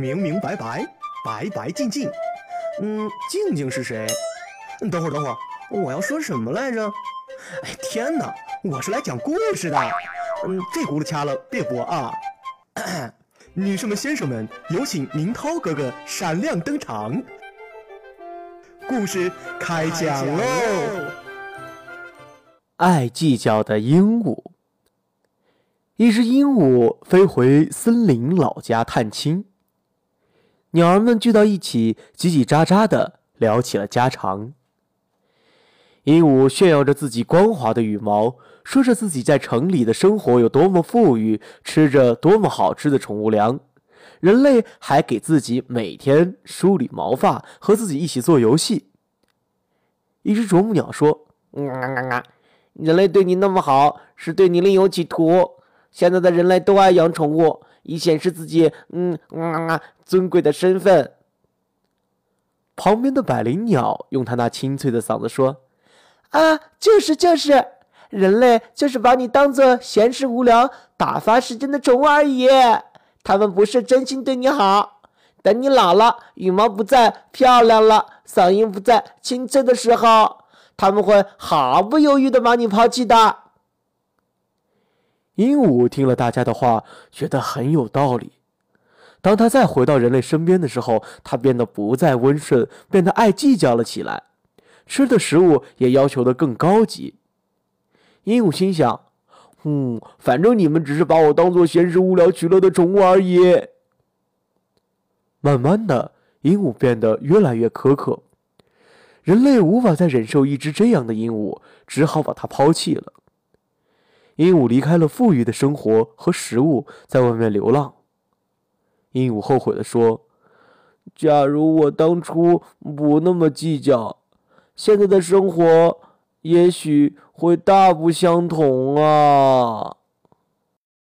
明明白白，白白净净。嗯，静静是谁？等会儿，等会儿，我要说什么来着？哎，天哪，我是来讲故事的。嗯，这轱辘掐了，别播啊。女士们、先生们，有请明涛哥哥闪亮登场。故事开讲喽！爱计较的鹦鹉。一只鹦鹉飞回森林老家探亲，鸟儿们聚到一起，叽叽喳喳的聊起了家常。鹦鹉炫耀着自己光滑的羽毛，说着自己在城里的生活有多么富裕，吃着多么好吃的宠物粮。人类还给自己每天梳理毛发，和自己一起做游戏。一只啄木鸟说：“人类对你那么好，是对你另有企图。现在的人类都爱养宠物，以显示自己嗯尊贵的身份。”旁边的百灵鸟用它那清脆的嗓子说。啊，就是就是，人类就是把你当做闲时无聊、打发时间的宠物而已。他们不是真心对你好。等你老了，羽毛不再漂亮了，嗓音不再清脆的时候，他们会毫不犹豫的把你抛弃的。鹦鹉听了大家的话，觉得很有道理。当他再回到人类身边的时候，他变得不再温顺，变得爱计较了起来。吃的食物也要求的更高级。鹦鹉心想：“嗯，反正你们只是把我当做闲时无聊取乐的宠物而已。”慢慢的，鹦鹉变得越来越苛刻。人类无法再忍受一只这样的鹦鹉，只好把它抛弃了。鹦鹉离开了富裕的生活和食物，在外面流浪。鹦鹉后悔地说：“假如我当初不那么计较。”现在的生活也许会大不相同啊。